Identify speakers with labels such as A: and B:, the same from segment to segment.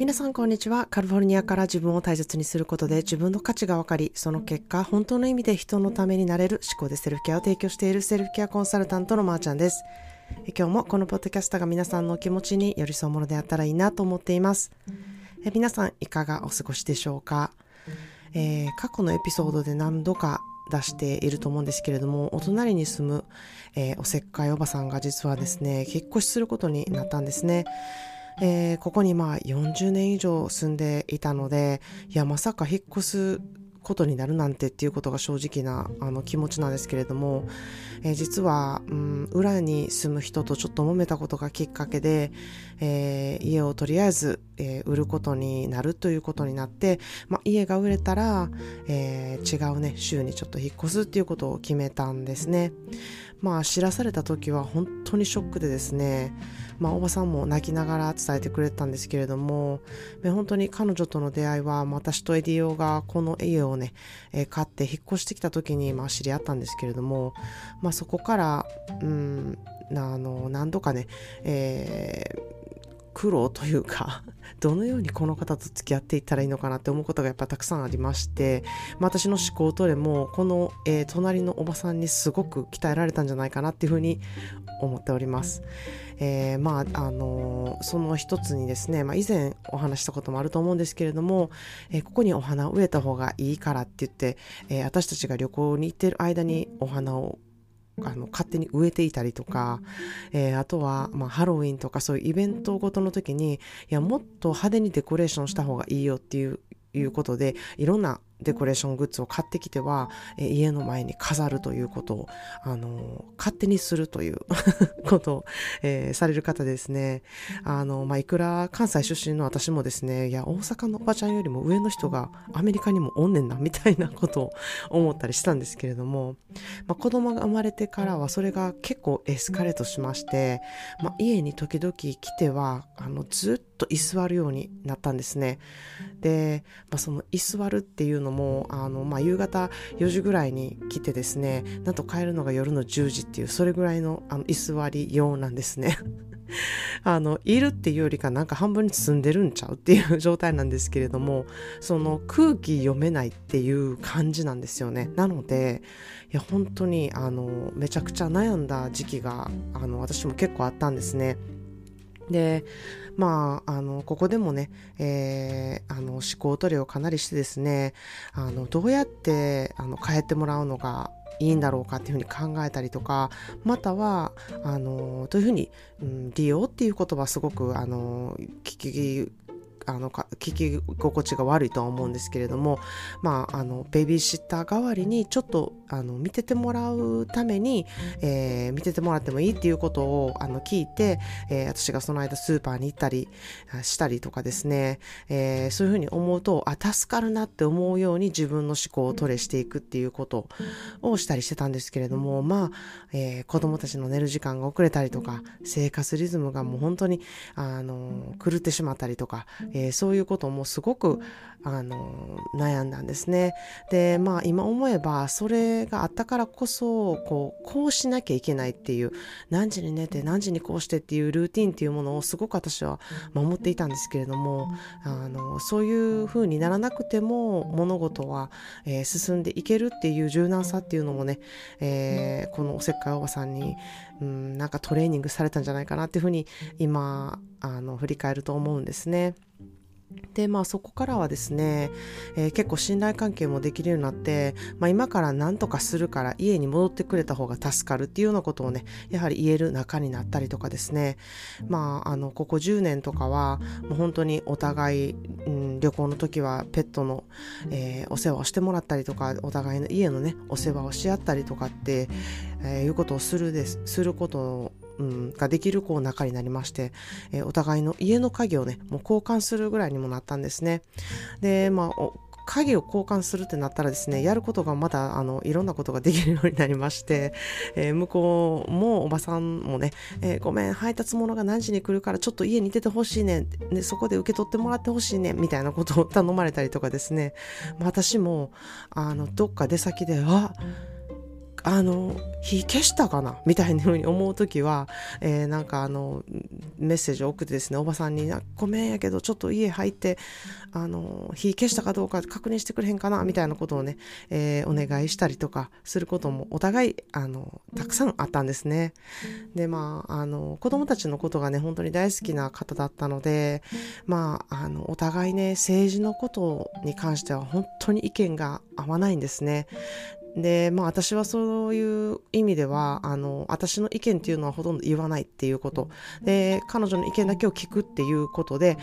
A: 皆さんこんにちは。カリフォルニアから自分を大切にすることで自分の価値が分かり、その結果、本当の意味で人のためになれる思考でセルフケアを提供しているセルフケアコンサルタントのまーちゃんです。今日もこのポッドキャストが皆さんの気持ちに寄り添うものであったらいいなと思っています。え皆さんいかがお過ごしでしょうか、えー、過去のエピソードで何度か出していると思うんですけれども、お隣に住む、えー、おせっかいおばさんが実はですね、引っ越しすることになったんですね。えー、ここにまあ40年以上住んでいたので、いや、まさか引っ越すことになるなんてっていうことが正直なあの気持ちなんですけれども、えー、実は、うん、裏に住む人とちょっと揉めたことがきっかけで、えー、家をとりあえず、えー、売ることになるということになって、ま、家が売れたら、え違うね州にちょっと引っ越すっていうことを決めたんですね。まあ知らされた時は本当にショックでですね、まあおばさんも泣きながら伝えてくれたんですけれども、本当に彼女との出会いは私とエディオがこの家をね、えー、買って引っ越してきた時にまあ知り合ったんですけれども、まあそこから、うん、あの、何度かね、えー苦労というか どのようにこの方と付き合っていったらいいのかなって思うことがやっぱたくさんありまして、まあ、私の思考トレもこの、えー、隣のおばさんにすごく鍛えられたんじゃないかなっていうふうに思っております。えー、まあ、あのー、その一つにですね、まあ、以前お話したこともあると思うんですけれども、えー、ここにお花を植えた方がいいからって言って、え私たちが旅行に行ってる間にお花をあの勝手に植えていたりとか、えー、あとは、まあ、ハロウィンとかそういうイベントごとの時にいやもっと派手にデコレーションした方がいいよっていういうことでいろんなデコレーショングッズを買ってきては、え家の前に飾るということを、あの勝手にするという ことを、えー、される方ですね。あの、まあ、いくら関西出身の私もですね、いや、大阪のおばちゃんよりも上の人がアメリカにもおんねんな、みたいなことを 思ったりしたんですけれども、まあ、子供が生まれてからはそれが結構エスカレートしまして、まあ、家に時々来ては、あの、ずっと居座るようになったんですね。で、まあ、その居座るっていうののもあの、まあ、夕方4時ぐらいに来てですねなんと帰るのが夜の10時っていうそれぐらいのあの居座り用なんですね。あのいるっていうよりかなんか半分に包んでるんちゃうっていう状態なんですけれどもその空気読めないっていう感じなんですよね。なのでいや本当にあのめちゃくちゃ悩んだ時期があの私も結構あったんですね。でまあ、あの、ここでもね、えー、あの、思考トレをかなりしてですね、あの、どうやって、あの、変えてもらうのがいいんだろうかっていうふうに考えたりとか、または、あの、というふうに、うん、利用っていう言葉すごく、あの、聞きあの聞き心地が悪いとは思うんですけれども、まあ、あのベビーシッター代わりにちょっとあの見ててもらうために、えー、見ててもらってもいいっていうことをあの聞いて、えー、私がその間スーパーに行ったりしたりとかですね、えー、そういうふうに思うとあ助かるなって思うように自分の思考をトレしていくっていうことをしたりしてたんですけれどもまあ、えー、子供たちの寝る時間が遅れたりとか生活リズムがもう本当にあの狂ってしまったりとか、そういうこともすごくあの悩んだんですね。でまあ今思えばそれがあったからこそこうこうしなきゃいけないっていう何時に寝て何時にこうしてっていうルーティンっていうものをすごく私は守っていたんですけれどもあのそういう風にならなくても物事は、えー、進んでいけるっていう柔軟さっていうのもね、えー、このおせっかいおばさんに、うん、なんかトレーニングされたんじゃないかなっていうふうに今あの振り返ると思うんですね。で、まあそこからはですね、えー、結構信頼関係もできるようになって、まあ今から何とかするから家に戻ってくれた方が助かるっていうようなことをね、やはり言える仲になったりとかですね、まああの、ここ10年とかは、もう本当にお互い、うん、旅行の時はペットの、えー、お世話をしてもらったりとか、お互いの家のね、お世話をし合ったりとかって、えー、いうことをするです、することうん、ができるこう仲になりまして、えー、お互いの家の鍵をね、もう交換するぐらいにもなったんですね。で、まあ、鍵を交換するってなったらですね、やることがまだ、あの、いろんなことができるようになりまして、えー、向こうもおばさんもね、えー、ごめん、配達物が何時に来るからちょっと家に出てほしいね、で、そこで受け取ってもらってほしいね、みたいなことを頼まれたりとかですね、ま、私も、あの、どっか出先で、あ、あの火消したかな？みたいな風に思う時は、えー、なんかあのメッセージを送ってですねおばさんに「ごめんやけどちょっと家入ってあの火消したかどうか確認してくれへんかな」みたいなことをね、えー、お願いしたりとかすることもお互いあのたくさんあったんですね。でまああの子供たちのことがね本当に大好きな方だったのでまああのお互いね政治のことに関しては本当に意見が合わないんですね。で、まあ私はそういう意味では、あの、私の意見っていうのはほとんど言わないっていうこと。で、彼女の意見だけを聞くっていうことで、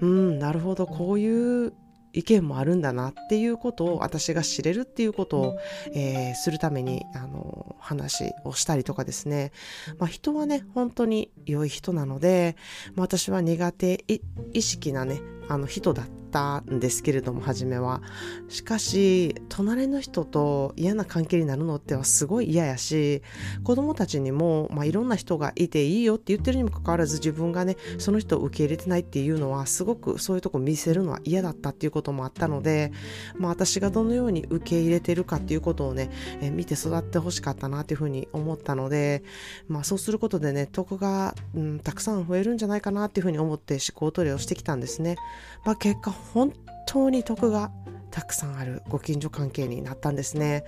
A: うん、なるほど、こういう意見もあるんだなっていうことを私が知れるっていうことを、えー、するためにあの話をしたりとかですね、まあ、人はね本当に良い人なので、まあ、私は苦手意識なねあの人だったんですけれども初めはしかし隣の人と嫌な関係になるのってはすごい嫌やし子供たちにも、まあ、いろんな人がいていいよって言ってるにもかかわらず自分がねその人を受け入れてないっていうのはすごくそういうとこ見せるのは嫌だったっていうこともあったので、まあ、私がどのように受け入れてるかっていうことをね、え見て育ってほしかったなっていうふうに思ったので、まあ、そうすることでね得が、うん、たくさん増えるんじゃないかなっていうふうに思って思考トレをしてきたんですね。まあ、結果本当に得がたくさんあるご近所関係になったんですね。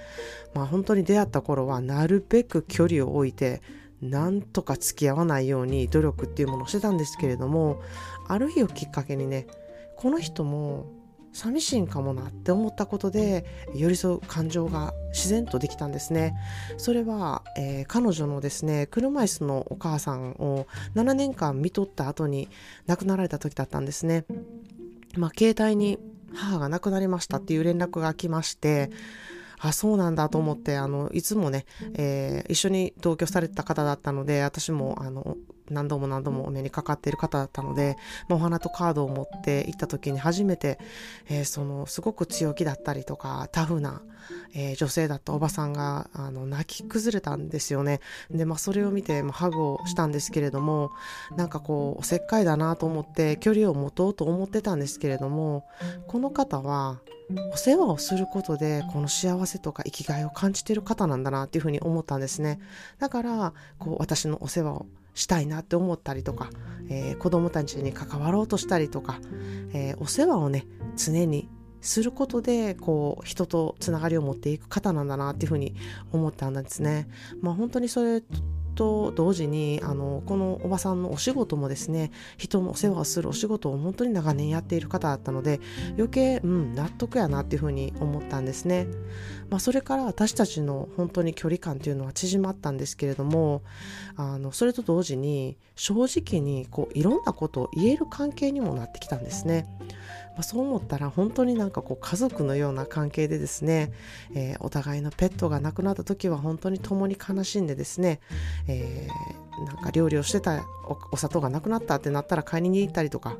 A: まあ本当に出会った頃はなるべく距離を置いてなんとか付き合わないように努力っていうものをしてたんですけれどもある日をきっかけにねこの人も寂しいんかもなって思ったことで寄り添う感情が自然とできたんですね。それは、えー、彼女のですね車椅子のお母さんを7年間見とった後に亡くなられた時だったんですね。まあ携帯に母が亡くなりましたっていう連絡が来ましてあそうなんだと思ってあのいつもね、えー、一緒に同居されてた方だったので私もあの何度も何度もお目にかかっている方だったので、まあ、お花とカードを持って行った時に初めて、えー、そのすごく強気だったりとかタフな、えー、女性だったおばさんがあの泣き崩れたんですよね。で、まあ、それを見て、まあ、ハグをしたんですけれどもなんかこうおせっかいだなと思って距離を持とうと思ってたんですけれどもこの方はお世話をすることでこの幸せとか生きがいを感じている方なんだなっていうふうに思ったんですね。だからこう私のお世話をしたいなって思ったりとか、えー、子供たちに関わろうとしたりとか、えー、お世話をね常にすることでこう人とつながりを持っていく方なんだなっていうふうに思ったんですね。まあ本当にそれと同時にあのこのおばさんのお仕事もですね人のお世話をするお仕事を本当に長年やっている方だったので余計、うん、納得やなっていうふうに思ったんですね。まあ、それから私たちの本当に距離感っていうのは縮まったんですけれどもあのそれと同時に正直にこういろんなことを言える関係にもなってきたんですね。まあ、そう思ったら本当になんかこう家族のような関係でですね、えー、お互いのペットが亡くなった時は本当に共に悲しんでですね、えー、なんか料理をしてたお砂糖がなくなったってなったら買いに行ったりとか、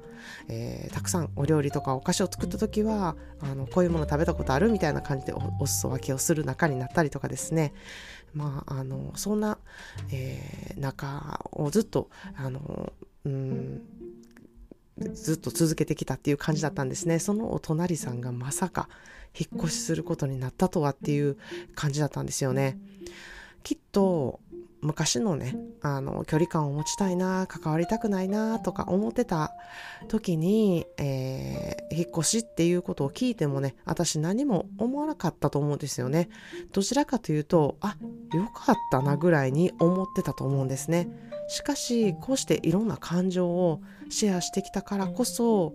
A: えー、たくさんお料理とかお菓子を作った時はあのこういうもの食べたことあるみたいな感じでおお裾分けをする仲になったりとかですね。まああのそんな、えー、仲をずっとあのうんずっと続けてきたっていう感じだったんですね。そのお隣さんがまさか引っ越しすることになったとはっていう感じだったんですよね。きっと昔のねあの距離感を持ちたいな関わりたくないなとか思ってた時に、えー、引っ越しっていうことを聞いてもね私何も思わなかったと思うんですよね。どちらかというとあよかったなぐらいに思ってたと思うんですね。しかしこうしていろんな感情をシェアしてきたからこそ、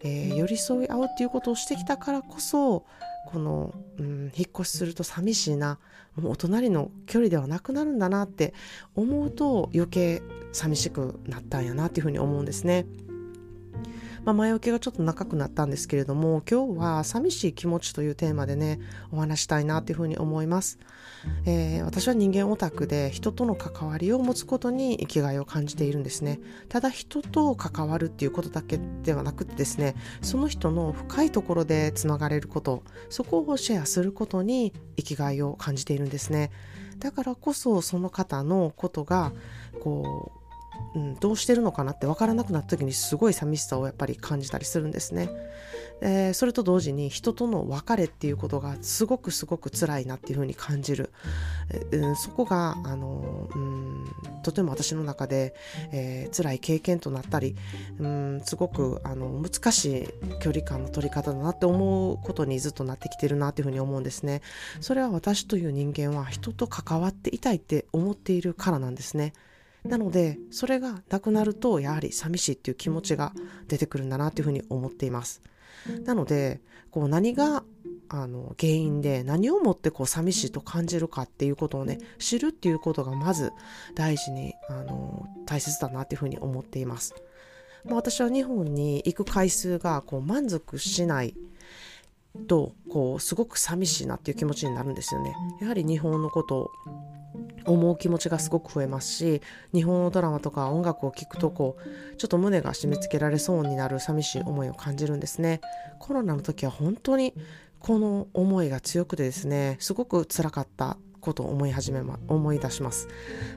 A: えー、寄り添い合うっていうことをしてきたからこそこの、うん、引っ越しすると寂しいなもうお隣の距離ではなくなるんだなって思うと余計寂しくなったんやなっていうふうに思うんですね。まあ、前置きがちょっと長くなったんですけれども今日は寂しい気持ちというテーマでねお話したいなというふうに思います、えー、私は人間オタクで人との関わりを持つことに生きがいを感じているんですね。ただ人と関わるっていうことだけではなくてですねその人の深いところでつながれることそこをシェアすることに生きがいを感じているんですね。だからこそその方のことがこううん、どうしてるのかなって分からなくなった時にすごい寂しさをやっぱり感じたりするんですね。でそれと同時に人との別れっていうことがすごくすごく辛いなっていうふうに感じる、うん、そこがあの、うん、とても私の中で、えー、辛い経験となったり、うん、すごくあの難しい距離感の取り方だなって思うことにずっとなってきてるなっていうふうに思うんですね。それは私という人間は人と関わっていたいって思っているからなんですね。なのでそれがなくなるとやはり寂しいっていう気持ちが出てくるんだなっていうふうに思っています。なのでこう何があの原因で何をもってこう寂しいと感じるかっていうことをね知るっていうことがまず大事にあの大切だなっていうふうに思っています。まあ、私は日本に行く回数がこう満足しないとこうすごく寂しいなっていう気持ちになるんですよね。やはり日本のことを思う気持ちがすごく増えますし日本のドラマとか音楽を聴くとこうちょっと胸が締め付けられそうになる寂しい思いを感じるんですね。コロナの時は本当にこの思いが強くてですねすごく辛かったことを思い始めま思い出します。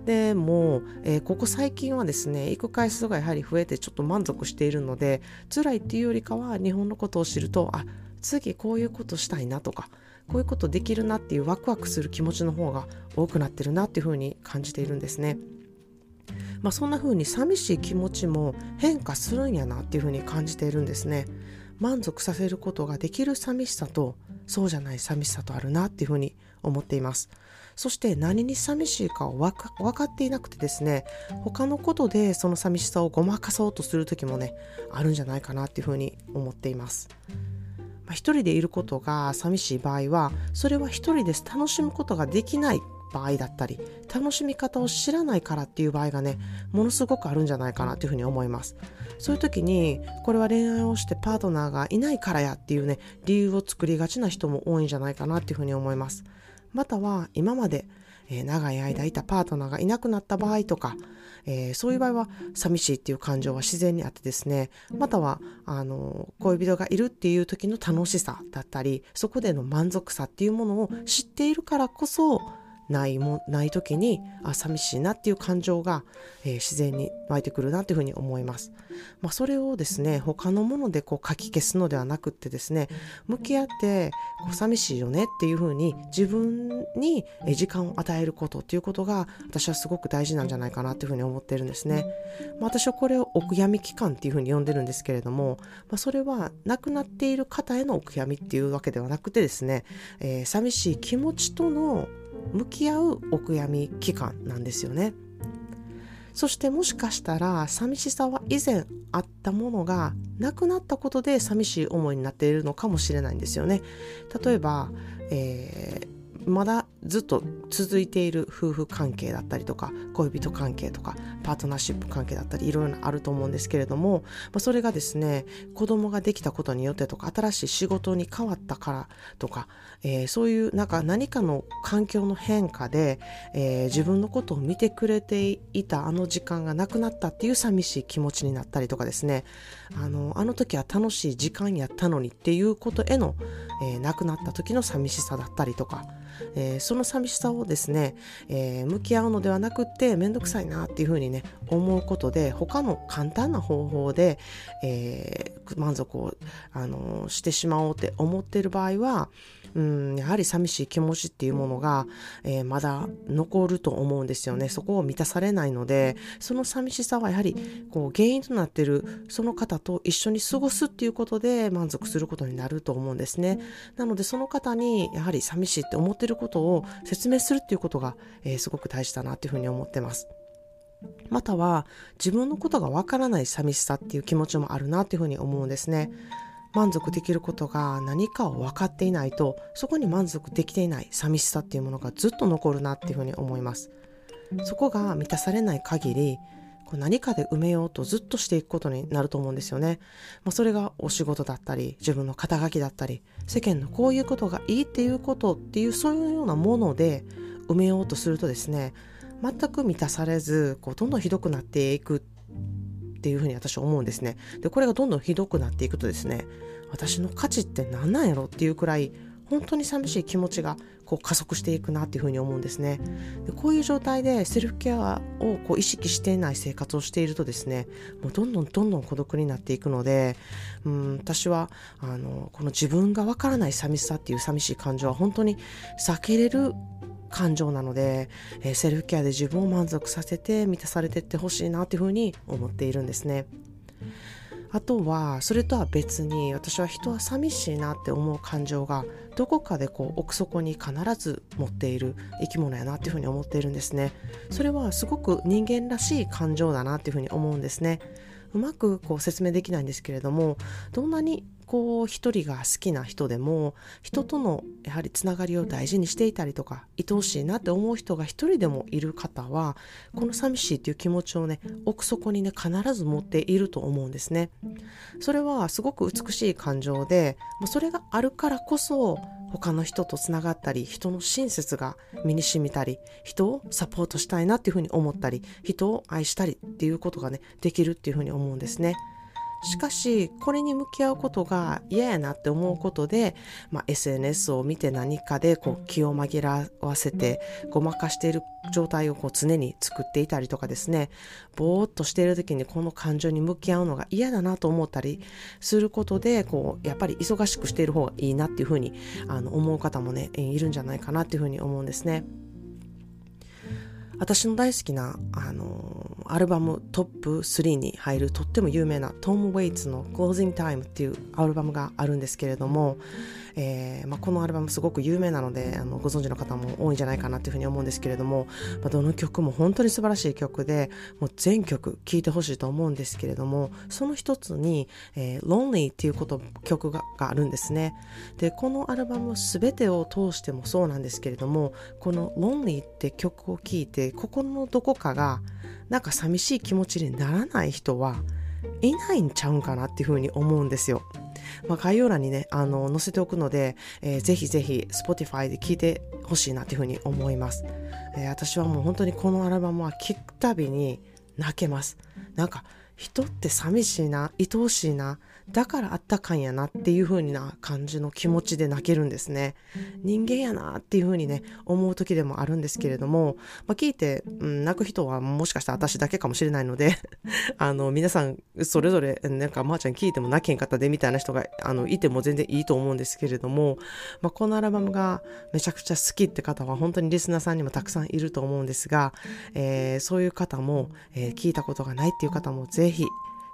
A: でも、えー、ここ最近はですね行く回数がやはり増えてちょっと満足しているので辛いっていうよりかは日本のことを知るとあ次こういうことしたいなとかこういうことできるなっていうワクワクする気持ちの方が多くなってるなっていうふうに感じているんですね。まあ、そんな風に寂しい気持ちも変化するんやなっていう風に感じているんですね。満足させることができる寂しさとそうじゃない寂しさとあるなっていう風に思っています。そして何に寂しいかを分か分かっていなくてですね他のことでその寂しさをごまかそうとする時もねあるんじゃないかなっていう風に思っています。一人でいることが寂しい場合はそれは一人で楽しむことができない場合だったり楽しみ方を知らないからっていう場合がねものすごくあるんじゃないかなというふうに思います。そういう時にこれは恋愛をしてパートナーがいないからやっていうね理由を作りがちな人も多いんじゃないかなっていうふうに思います。または今までえ、長い間いたパートナーがいなくなった場合とか、えー、そういう場合は寂しいっていう感情は自然にあってですねまたはあの恋人がいるっていう時の楽しさだったりそこでの満足さっていうものを知っているからこそないもない時にあ寂しいなっていう感情が、えー、自然に湧いてくるなっていうふうに思います。まあ、それをですね他のものでこう書き消すのではなくってですね向き合ってこう寂しいよねっていうふうに自分に時間を与えることっていうことが私はすごく大事なんじゃないかなっていうふうに思ってるんですね。まあ、私はこれをお悔やみ期間っていうふうに呼んでるんですけれども、まあ、それは亡くなっている方へのお悔やみっていうわけではなくてですね、えー、寂しい気持ちとの向き合うお悔やみ期間なんですよね。そしてもしかしたら寂しさは以前あったものがなくなったことで寂しい思いになっているのかもしれないんですよね。例えば、えーまだずっと続いている夫婦関係だったりとか恋人関係とかパートナーシップ関係だったりいろいろあると思うんですけれども、まあ、それがですね子供ができたことによってとか新しい仕事に変わったからとか、えー、そういうなんか何かの環境の変化で、えー、自分のことを見てくれていたあの時間がなくなったっていう寂しい気持ちになったりとかですね。あのあの時は楽しい時間やったのにっていうことへの、えー、亡くなった時の寂しさだったりとかえー、その寂しさをですね、えー、向き合うのではなくって面倒くさいなっていうふうにね思うことで他の簡単な方法で、えー、満足を、あのしてしまおうって思ってる場合はうんやはり寂しい気持ちっていうものが、えー、まだ残ると思うんですよね。そこを満たされないのでその寂しさはやはりこう原因となっているその方と一緒に過ごすっていうことで満足することになると思うんですね。なのでその方にやはり寂しいって思ってることを説明するっていうことが、えー、すごく大事だなっていうふうに思ってます。または自分のことがわからない寂しさっていう気持ちもあるなっていうふうに思うんですね。満足できることが何かを分かっていないとそこに満足できていない寂しさっていうものがずっと残るなっていうふうに思います。そこが満たされない限りこう何かで埋めようとずっとしていくことになると思うんですよね、まあ、それがお仕事だったり自分の肩書きだったり世間のこういうことがいいっていうことっていうそういうようなもので埋めようとするとですね全く満たされずこうどんどんひどくなっていくっていうふうに私は思うんですね。で、これがどんどんひどくなっていくとですね、私の価値って何なんやろっていうくらい本当に寂しい気持ちがこう加速していくなっていうふうに思うんですねでこういう状態でセルフケアをこう意識していない生活をしているとですねもうどんどんどんどん孤独になっていくのでうん私はあのこの自分がわからない寂しさっていう寂しい感情は本当に避けれる感情なので、えー、セルフケアで自分を満足させて満たされてってほしいなっていうふうに思っているんですね。あとはそれとは別に私は人は寂しいなって思う感情がどこかでこう奥底に必ず持っている生き物やなっていうふうに思っているんですねそれはすごく人間らしい感情だなっていうふうに思うんですねうまくこう説明できないんですけれどもどんなにこう一人が好きな人でも人とのやはりつながりを大事にしていたりとか愛おしいなって思う人が一人でもいる方はこの寂しいっていう気持ちをね奥底にね必ず持っていると思うんですねそれはすごく美しい感情でそれがあるからこそ他の人とつながったり人の親切が身に染みたり人をサポートしたいなっていうふうに思ったり人を愛したりっていうことがねできるっていうふうに思うんですね。しかしこれに向き合うことが嫌やなって思うことで、まあ、SNS を見て何かでこう気を紛らわせてごまかしている状態をこう常に作っていたりとかですねぼーっとしている時にこの感情に向き合うのが嫌だなと思ったりすることでこうやっぱり忙しくしている方がいいなっていうふうにあの思う方もねいるんじゃないかなっていうふうに思うんですね。私の大好きな、あのアルバムトップ3に入るとっても有名なトム・ウェイツの Closing Time っていうアルバムがあるんですけれども、えーまあ、このアルバムすごく有名なのであのご存知の方も多いんじゃないかなというふうに思うんですけれども、まあ、どの曲も本当に素晴らしい曲でもう全曲聴いてほしいと思うんですけれどもその一つに「えー、Lonely」っていうこと曲があるんですねでこのアルバム全てを通してもそうなんですけれどもこの「Lonely」って曲を聴いて心のどこかがなんか寂しい気持ちにならない人はいないんちゃうんかなっていうふうに思うんですよ。まあ、概要欄にね、あの、載せておくので、えー、ぜひぜひ Spotify で聴いてほしいなというふうに思います。えー、私はもう本当にこのアルバムは聴くたびに泣けます。なんか、人って寂しいな、愛おしいな、だからあったかんやなっていう風な感じの気持ちで泣けるんですね。人間やなっていう風にね、思う時でもあるんですけれども、まあ、聞いて、うん、泣く人はもしかしたら私だけかもしれないので あの、皆さんそれぞれ、なんかまーちゃん聞いても泣けんかったでみたいな人があのいても全然いいと思うんですけれども、まあ、このアルバムがめちゃくちゃ好きって方は本当にリスナーさんにもたくさんいると思うんですが、えー、そういう方も、えー、聞いたことがないっていう方もぜひ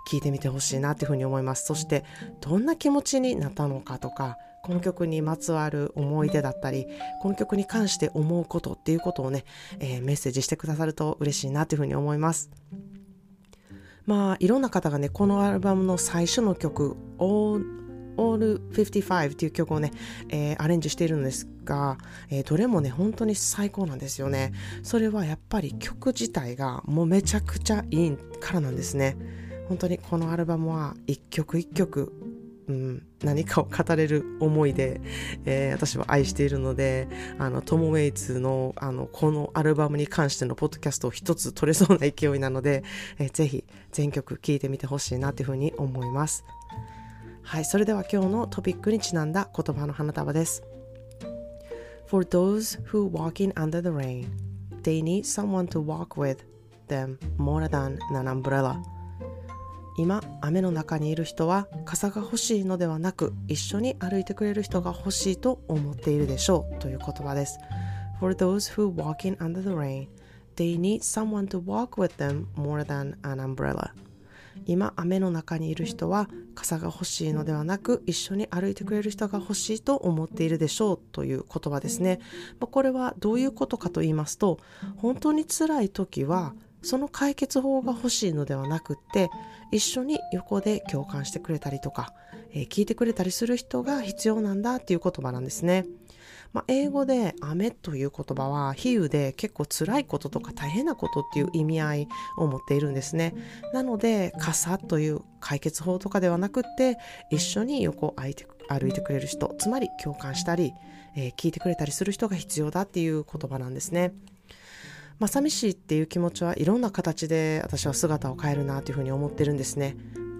A: 聞いてみてほしいなというふうに思います。そしてどんな気持ちになったのかとか、この曲にまつわる思い出だったり、この曲に関して思うことっていうことをね、えー、メッセージしてくださると嬉しいなというふうに思います。まあ、いろんな方がね、このアルバムの最初の曲、All, All 55っていう曲をね、えー、アレンジしているんですが、えー、どれもね、本当に最高なんですよね。それはやっぱり曲自体がもうめちゃくちゃいいからなんですね。本当にこのアルバムは一曲一曲、うん、何かを語れる思いで、えー、私は愛しているので、あの、トム・ウェイツの、あの、このアルバムに関してのポッドキャストを一つ取れそうな勢いなので、えー、ぜひ全曲聴いてみてほしいなというふうに思います。はい、それでは今日のトピックにちなんだ言葉の花束です。For those who walk in under the rain, they need someone to walk with them more than an umbrella. 今雨の中にいる人は傘が欲しいのではなく一緒に歩いてくれる人が欲しいと思っているでしょうという言葉です。For those who walk in under the rain they need someone to walk with them more than an umbrella. 今雨の中にいる人は傘が欲しいのではなく一緒に歩いてくれる人が欲しいと思っているでしょうという言葉ですね、まこれはどういうことかと言いますと本当に辛い時はその解決法が欲しいのではなくって一緒に横で共感してくれたりとか、えー、聞いてくれたりする人が必要なんだっていう言葉なんですね。まあ、英語で雨という言葉は比喩で結構辛いこととか大変なことっていう意味合いを持っているんですね。なので傘という解決法とかではなくって一緒に横を歩いて歩いてくれる人つまり共感したり、えー、聞いてくれたりする人が必要だっていう言葉なんですね。まあ、寂しいっていう気持ちはいろんな形で私は姿を変えるなというふうに思ってるんですね。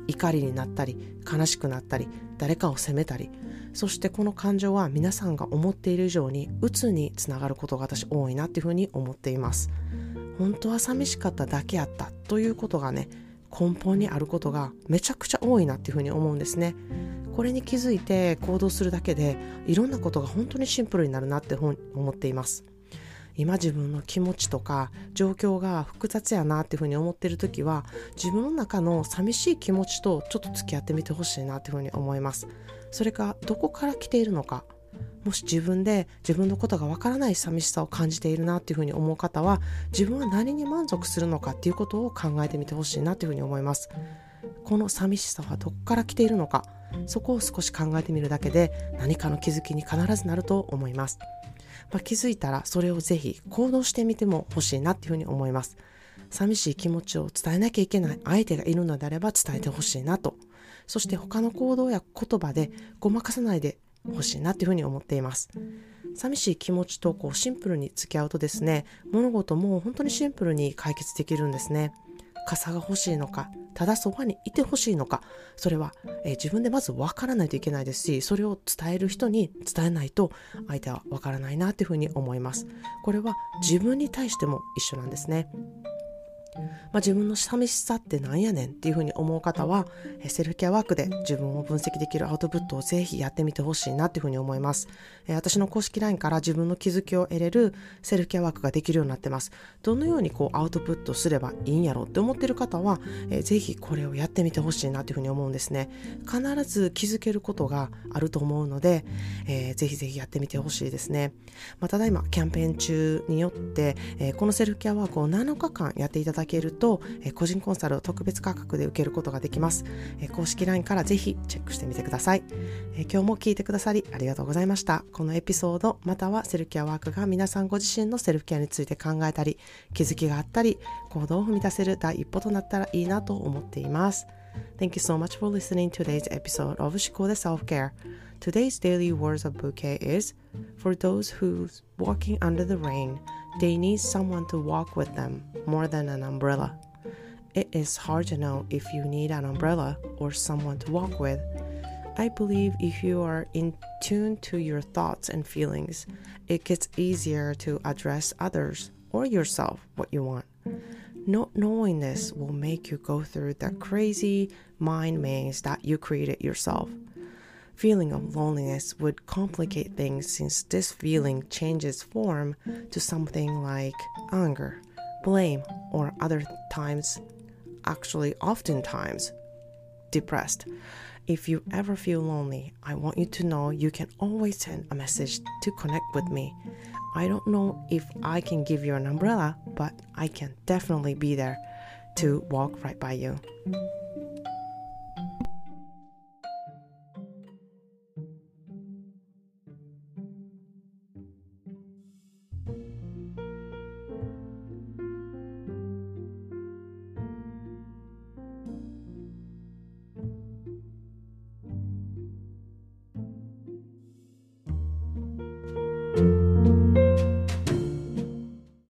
A: 怒りになったり悲しくなったり誰かを責めたり。そしてこの感情は皆さんが思っている以上に鬱につながることが私多いなっていうふうに思っています。本当は寂しかっただけやったということがね根本にあることがめちゃくちゃ多いなっていうふうに思うんですね。これに気づいて行動するだけでいろんなことが本当にシンプルになるなって思っています。今自分の気持ちとか状況が複雑やなっていうふうに思ってる時は自分の中の寂しい気持ちとちょっと付き合ってみてほしいなっていうふうに思います。それがどこから来ているのかもし自分で自分のことがわからない寂しさを感じているなっていうふうに思う方は自分は何に満足するのかっていうことを考えてみてほしいなっていうふうに思います。この寂しさはどこから来ているのかそこを少し考えてみるだけで何かの気づきに必ずなると思います。まあ、気づいたらそれをぜひ行動してみても欲しいなっていうふうに思います。寂しい気持ちを伝えなきゃいけない相手がいるのであれば伝えてほしいなと。そして他の行動や言葉でごまかさないでほしいなっていうふうに思っています。寂しい気持ちとこうシンプルに付き合うとですね物事も本当にシンプルに解決できるんですね。傘が欲しいのかただそばにいてほしいのかそれは、えー、自分でまず分からないといけないですしそれを伝える人に伝えないと相手は分からないなっていうふうに思います。これは自分に対しても一緒なんですね。まあ、自分の寂しさってなんやねんっていうふうに思う方はセルフケアワークで自分を分析できるアウトプットをぜひやってみてほしいなっていうふうに思います。私の公式 LINE から自分の気づきを得れるセルフケアワークができるようになってます。どのようにこうアウトプットすればいいんやろうって思ってる方はぜひこれをやってみてほしいなというふうに思うんですね。必ず気づけることがあると思うので、えー、ぜひぜひやってみてほしいですね、まあ、ただいまキャンペーン中によって、えー、このセルフケアワークを7日間やっていただけると、え個人コンサルを特別価格で受けることができます、え公式 LINE からぜひチェックしてみてください、え今日も聞いてくださりありがとうございました。このエピソードまたはセルフケアワークが皆さんご自身のセルフケアについて考えたり気づきがあったり行動を踏み出せる第一歩となったらいいなと思っています。Thank you so much for listening to today's episode of Shikode Self-Care. Today's daily words of bouquet is For those who's walking under the rain, they need someone to walk with them more than an umbrella. It is hard to know if you need an umbrella or someone to walk with. I believe if you are in tune to your thoughts and feelings, it gets easier to address others or yourself what you want. Not knowing this will make you go through the crazy mind maze that you created yourself. Feeling of loneliness would complicate things since this feeling changes form to something like anger, blame, or other times actually oftentimes depressed. If you ever feel lonely, I want you to know you can always send a message to connect with me. I don't know if I can give you an umbrella, but I can definitely be there to walk right by you.